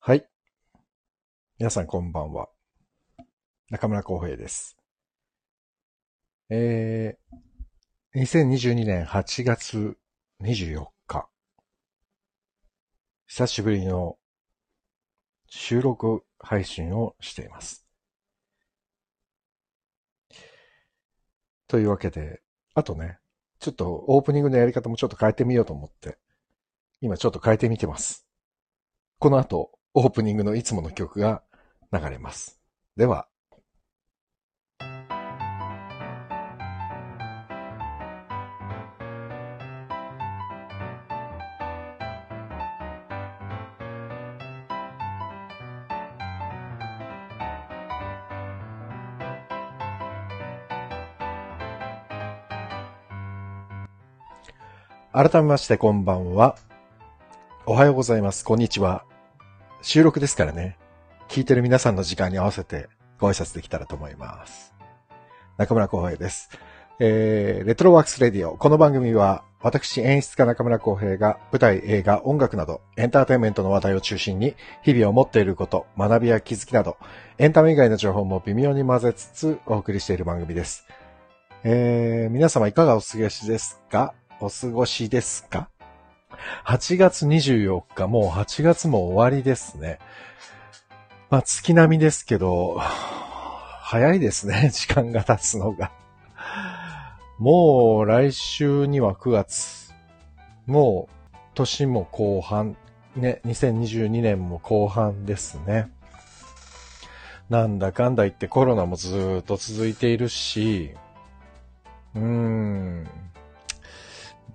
はい。皆さんこんばんは。中村浩平です。えー、2022年8月24日。久しぶりの収録配信をしています。というわけで、あとね、ちょっとオープニングのやり方もちょっと変えてみようと思って、今ちょっと変えてみてます。この後、オープニングのいつもの曲が流れます。では。改めましてこんばんは。おはようございます。こんにちは。収録ですからね。聞いてる皆さんの時間に合わせてご挨拶できたらと思います。中村浩平です。えー、レトロワークスレディオ。この番組は、私演出家中村浩平が舞台、映画、音楽など、エンターテインメントの話題を中心に、日々を持っていること、学びや気づきなど、エンタメ以外の情報も微妙に混ぜつつお送りしている番組です。えー、皆様いかがお過ごしですか？お過ごしですか？?8 月24日、もう8月も終わりですね。まあ、月並みですけど、早いですね、時間が経つのが。もう来週には9月。もう年も後半。ね、2022年も後半ですね。なんだかんだ言ってコロナもずっと続いているし、うーん。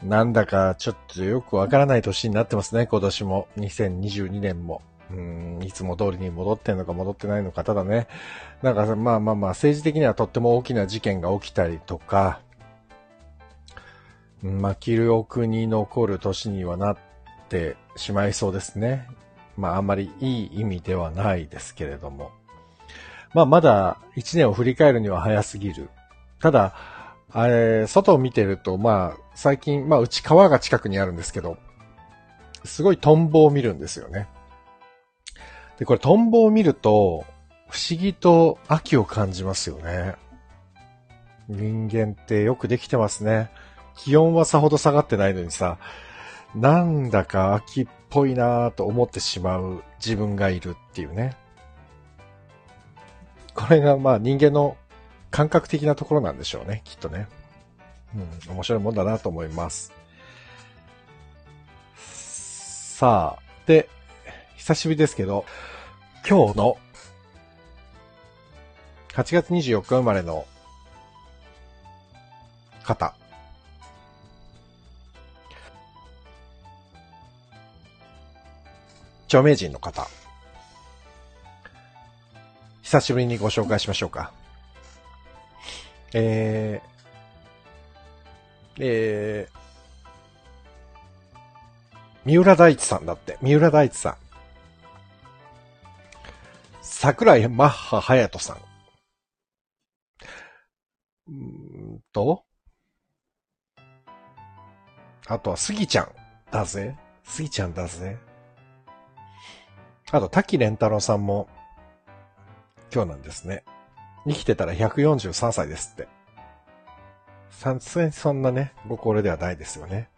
なんだかちょっとよくわからない年になってますね、今年も。2022年も。うん、いつも通りに戻ってんのか戻ってないのか、ただね、なんかまあまあまあ政治的にはとっても大きな事件が起きたりとか、まあ記憶に残る年にはなってしまいそうですね。まああんまりいい意味ではないですけれども。まあまだ一年を振り返るには早すぎる。ただ、あれ、外を見てると、まあ最近、まあうち川が近くにあるんですけど、すごいトンボを見るんですよね。で、これトンボを見ると、不思議と秋を感じますよね。人間ってよくできてますね。気温はさほど下がってないのにさ、なんだか秋っぽいなぁと思ってしまう自分がいるっていうね。これがまあ人間の感覚的なところなんでしょうね、きっとね。うん、面白いもんだなと思います。さあ、で、久しぶりですけど、今日の8月24日生まれの方。著名人の方。久しぶりにご紹介しましょうか。えー、えー、三浦大知さんだって。三浦大知さん。桜井マッハ隼人さん。うんと、あとはスギちゃんだぜ。スギちゃんだぜ。あと、滝蓮太郎さんも、今日なんですね。生きてたら143歳ですって。さすがにそんなね、ご高齢ではないですよね。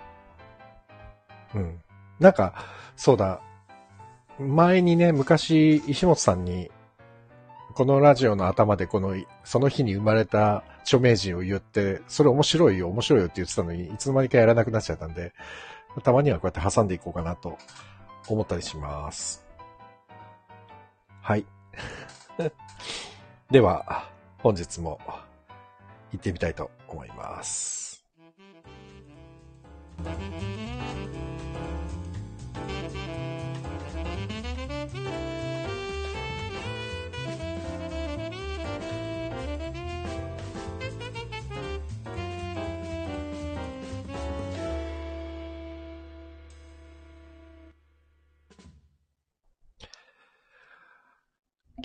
うん。なんか、そうだ、前にね、昔、石本さんに、このラジオの頭でこの、その日に生まれた著名人を言って、それ面白いよ、面白いよって言ってたのに、いつの間にかやらなくなっちゃったんで、たまにはこうやって挟んでいこうかなと思ったりします。はい。では、本日も行ってみたいと思います。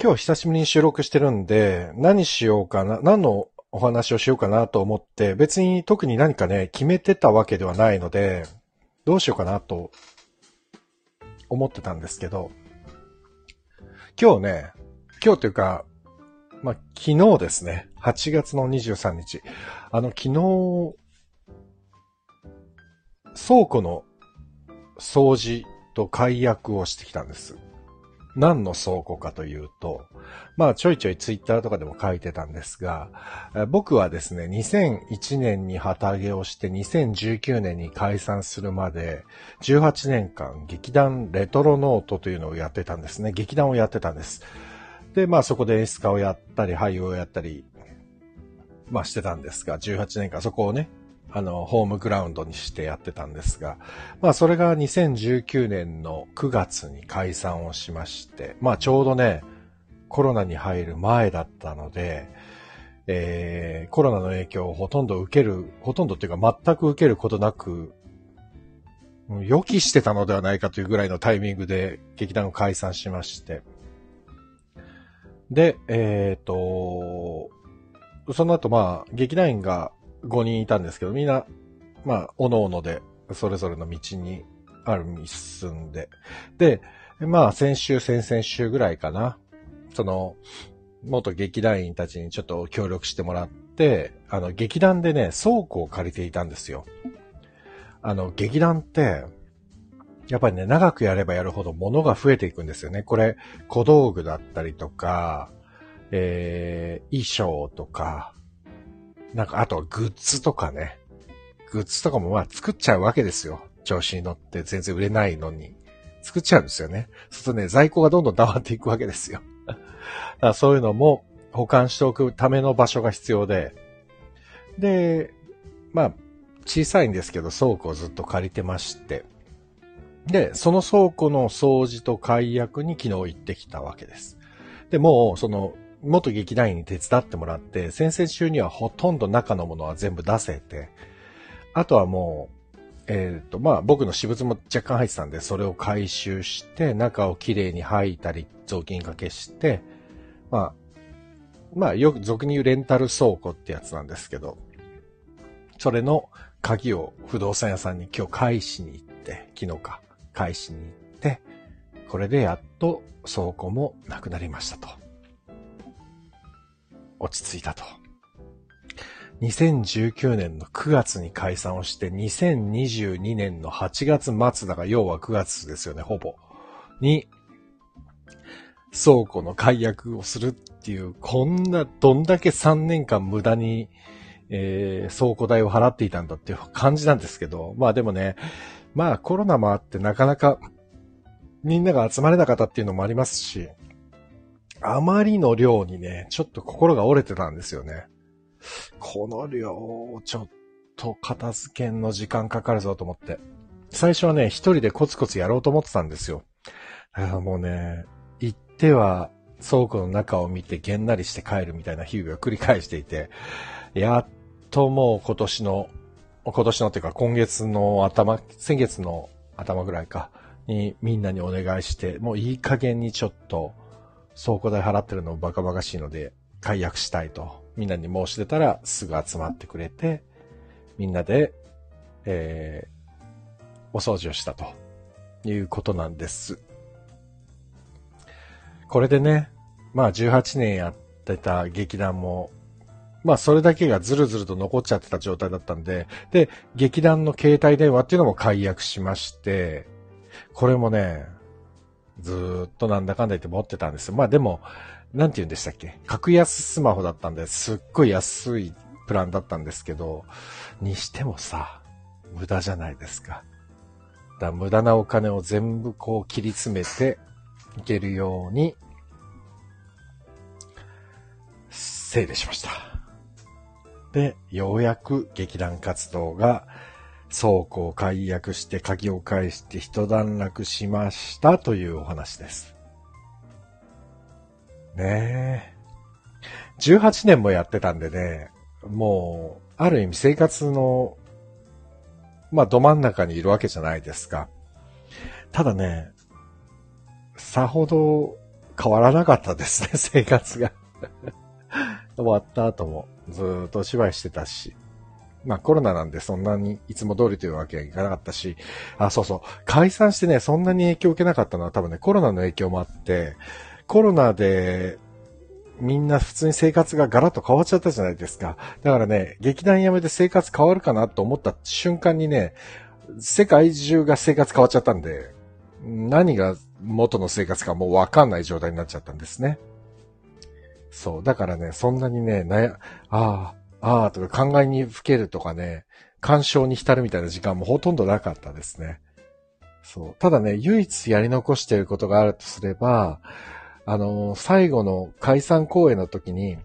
今日久しぶりに収録してるんで、何しようかな、何のお話をしようかなと思って、別に特に何かね、決めてたわけではないので、どうしようかなと思ってたんですけど、今日ね、今日というか、まあ、昨日ですね、8月の23日、あの、昨日、倉庫の掃除と解約をしてきたんです。何の倉庫かというと、まあちょいちょいツイッターとかでも書いてたんですが、僕はですね、2001年に旗揚げをして2019年に解散するまで、18年間劇団レトロノートというのをやってたんですね。劇団をやってたんです。で、まあそこで演出家をやったり、俳優をやったり、まあしてたんですが、18年間そこをね、あの、ホームグラウンドにしてやってたんですが、まあそれが2019年の9月に解散をしまして、まあちょうどね、コロナに入る前だったので、えー、コロナの影響をほとんど受ける、ほとんどっていうか全く受けることなく、予期してたのではないかというぐらいのタイミングで劇団を解散しまして。で、えっ、ー、と、その後まあ、劇団員が5人いたんですけど、みんな、まあ、おのおので、それぞれの道にあるに進んで、で、まあ、先週、先々週ぐらいかな、その、元劇団員たちにちょっと協力してもらって、あの、劇団でね、倉庫を借りていたんですよ。あの、劇団って、やっぱりね、長くやればやるほど物が増えていくんですよね。これ、小道具だったりとか、えー、衣装とか、なんか、あとはグッズとかね。グッズとかもまあ作っちゃうわけですよ。調子に乗って全然売れないのに。作っちゃうんですよね。そうするとね、在庫がどんどん溜まっていくわけですよ。だからそういうのも保管しておくための場所が必要で。で、まあ、小さいんですけど倉庫をずっと借りてまして。で、その倉庫の掃除と解約に昨日行ってきたわけです。で、もう、その、元劇団員に手伝ってもらって、先々週にはほとんど中のものは全部出せて、あとはもう、えっ、ー、と、まあ僕の私物も若干入ってたんで、それを回収して、中をきれいに吐いたり、雑巾掛けして、まあ、まあよく俗に言うレンタル倉庫ってやつなんですけど、それの鍵を不動産屋さんに今日返しに行って、昨日か、返しに行って、これでやっと倉庫もなくなりましたと。落ち着いたと。2019年の9月に解散をして、2022年の8月末だが、要は9月ですよね、ほぼ。に、倉庫の解約をするっていう、こんな、どんだけ3年間無駄に、えー、倉庫代を払っていたんだっていう感じなんですけど、まあでもね、まあコロナもあってなかなかみんなが集まれなかったっていうのもありますし、あまりの量にね、ちょっと心が折れてたんですよね。この量、ちょっと片付けんの時間かかるぞと思って。最初はね、一人でコツコツやろうと思ってたんですよ。だからもうね、行っては倉庫の中を見てげんなりして帰るみたいな日々を繰り返していて、やっともう今年の、今年のっていうか今月の頭、先月の頭ぐらいか、にみんなにお願いして、もういい加減にちょっと倉庫代払ってるのバカバカしいので解約したいとみんなに申し出たらすぐ集まってくれて、みんなで、えー、お掃除をしたということなんです。これでね、まあ18年やってた劇団も、まあそれだけがずるずると残っちゃってた状態だったんで、で、劇団の携帯電話っていうのも解約しまして、これもね、ずっとなんだかんだ言って持ってたんですよ。まあでも、なんて言うんでしたっけ？格安スマホだったんで、すっごい安いプランだったんですけど、にしてもさ、無駄じゃないですか。だ無駄なお金を全部こう切り詰めていけるように、整理しました。で、ようやく劇団活動が倉庫を解約して鍵を返して一段落しましたというお話です。ねえ。18年もやってたんでね、もう、ある意味生活の、まあ、ど真ん中にいるわけじゃないですか。ただね、さほど変わらなかったですね、生活が。終わった後もずっとお芝居してたし。まあコロナなんでそんなにいつも通りというわけはいかなかったし、あ、そうそう、解散してね、そんなに影響を受けなかったのは多分ね、コロナの影響もあって、コロナで、みんな普通に生活がガラッと変わっちゃったじゃないですか。だからね、劇団辞めて生活変わるかなと思った瞬間にね、世界中が生活変わっちゃったんで、何が元の生活かもうわかんない状態になっちゃったんですね。そう。だからね、そんなにね、なや、ああ、ああとか考えにふけるとかね、干渉に浸るみたいな時間もほとんどなかったですね。そう。ただね、唯一やり残していることがあるとすれば、あのー、最後の解散公演の時に、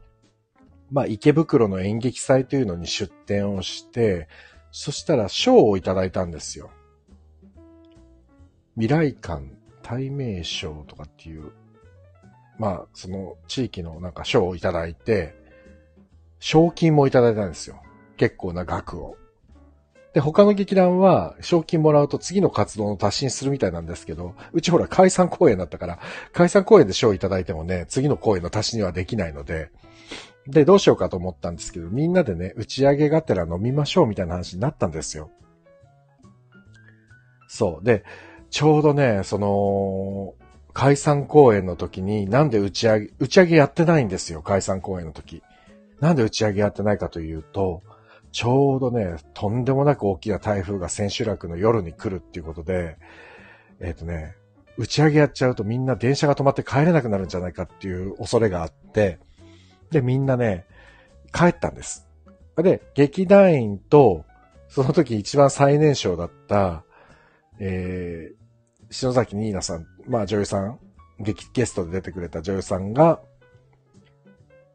まあ、池袋の演劇祭というのに出展をして、そしたら賞をいただいたんですよ。未来館対名賞とかっていう、まあ、その地域のなんか賞をいただいて、賞金もいただいたんですよ。結構な額を。で、他の劇団は賞金もらうと次の活動の足しにするみたいなんですけど、うちほら解散公演だったから、解散公演で賞いただいてもね、次の公演の足しにはできないので、で、どうしようかと思ったんですけど、みんなでね、打ち上げがてら飲みましょうみたいな話になったんですよ。そう。で、ちょうどね、その、解散公演の時に、なんで打ち上げ、打ち上げやってないんですよ、解散公演の時。なんで打ち上げやってないかというと、ちょうどね、とんでもなく大きな台風が千秋楽の夜に来るっていうことで、えっ、ー、とね、打ち上げやっちゃうとみんな電車が止まって帰れなくなるんじゃないかっていう恐れがあって、で、みんなね、帰ったんです。で、劇団員と、その時一番最年少だった、えー、篠崎ニーナさん、まあ女優さん、劇ゲストで出てくれた女優さんが、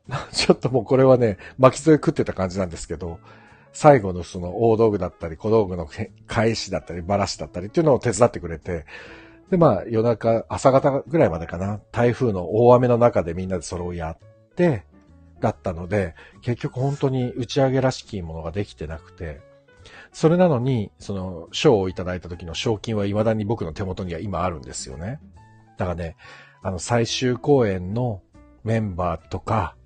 ちょっともうこれはね、巻き添え食ってた感じなんですけど、最後のその大道具だったり、小道具の返しだったり、バラシだったりっていうのを手伝ってくれて、で、まあ夜中、朝方ぐらいまでかな、台風の大雨の中でみんなでそれをやって、だったので、結局本当に打ち上げらしきものができてなくて、それなのに、その、賞をいただいた時の賞金は未だに僕の手元には今あるんですよね。だからね、あの、最終公演のメンバーとか、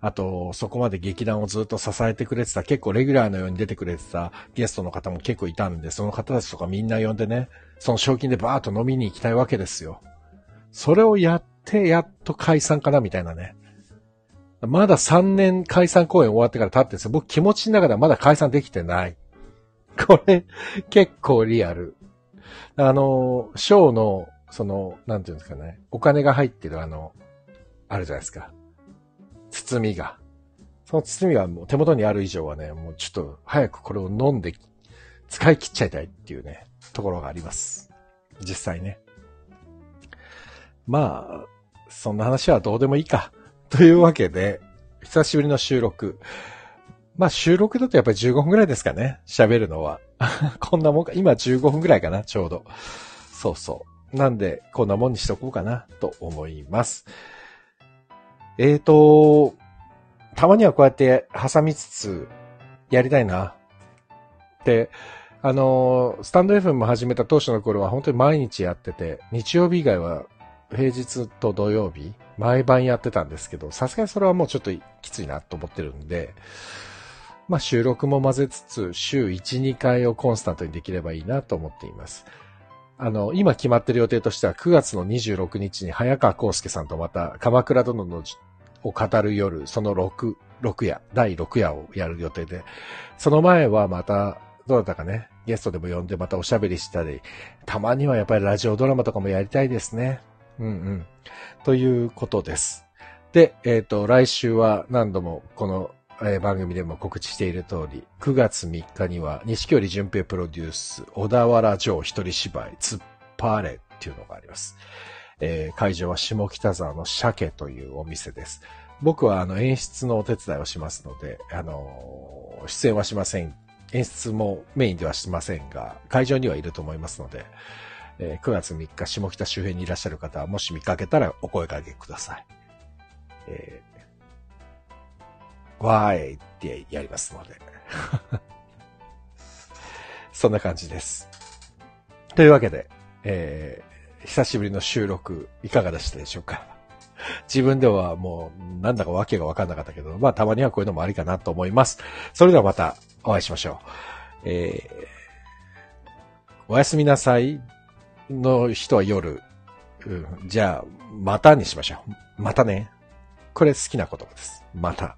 あと、そこまで劇団をずっと支えてくれてた、結構レギュラーのように出てくれてたゲストの方も結構いたんで、その方たちとかみんな呼んでね、その賞金でバーッと飲みに行きたいわけですよ。それをやって、やっと解散かな、みたいなね。まだ3年解散公演終わってから経ってんですよ。僕気持ちの中ではまだ解散できてない。これ、結構リアル。あの、ショーの、その、なんていうんですかね、お金が入ってるあの、あるじゃないですか。包みが。その包みがもう手元にある以上はね、もうちょっと早くこれを飲んで使い切っちゃいたいっていうね、ところがあります。実際ね。まあ、そんな話はどうでもいいか。というわけで、久しぶりの収録。まあ収録だとやっぱり15分くらいですかね。喋るのは。こんなもんか。今15分くらいかな、ちょうど。そうそう。なんで、こんなもんにしとこうかな、と思います。えーと、たまにはこうやって挟みつつやりたいな。で、あの、スタンド FM も始めた当初の頃は本当に毎日やってて、日曜日以外は平日と土曜日、毎晩やってたんですけど、さすがにそれはもうちょっときついなと思ってるんで、まあ収録も混ぜつつ、週1、2回をコンスタントにできればいいなと思っています。あの、今決まってる予定としては9月の26日に早川康介さんとまた鎌倉殿のを語る夜、その6、6夜、第6夜をやる予定で、その前はまた、どうだったかね、ゲストでも呼んでまたおしゃべりしたり、たまにはやっぱりラジオドラマとかもやりたいですね。うんうん。ということです。で、えっ、ー、と、来週は何度もこの、えー、番組でも告知している通り、9月3日には、西京里淳平プロデュース、小田原城一人芝居、突っ張れっていうのがあります。えー、会場は下北沢の鮭というお店です。僕はあの演出のお手伝いをしますので、あのー、出演はしません。演出もメインではしませんが、会場にはいると思いますので、えー、9月3日下北周辺にいらっしゃる方は、もし見かけたらお声掛けください。え、わーいってやりますので。そんな感じです。というわけで、え久しぶりの収録、いかがでしたでしょうか？自分ではもう、なんだかわけがわかんなかったけど、まあたまにはこういうのもありかなと思います。それではまたお会いしましょう。えー、おやすみなさいの人は夜、うん、じゃあ、またにしましょう。またね。これ好きな言葉です。また。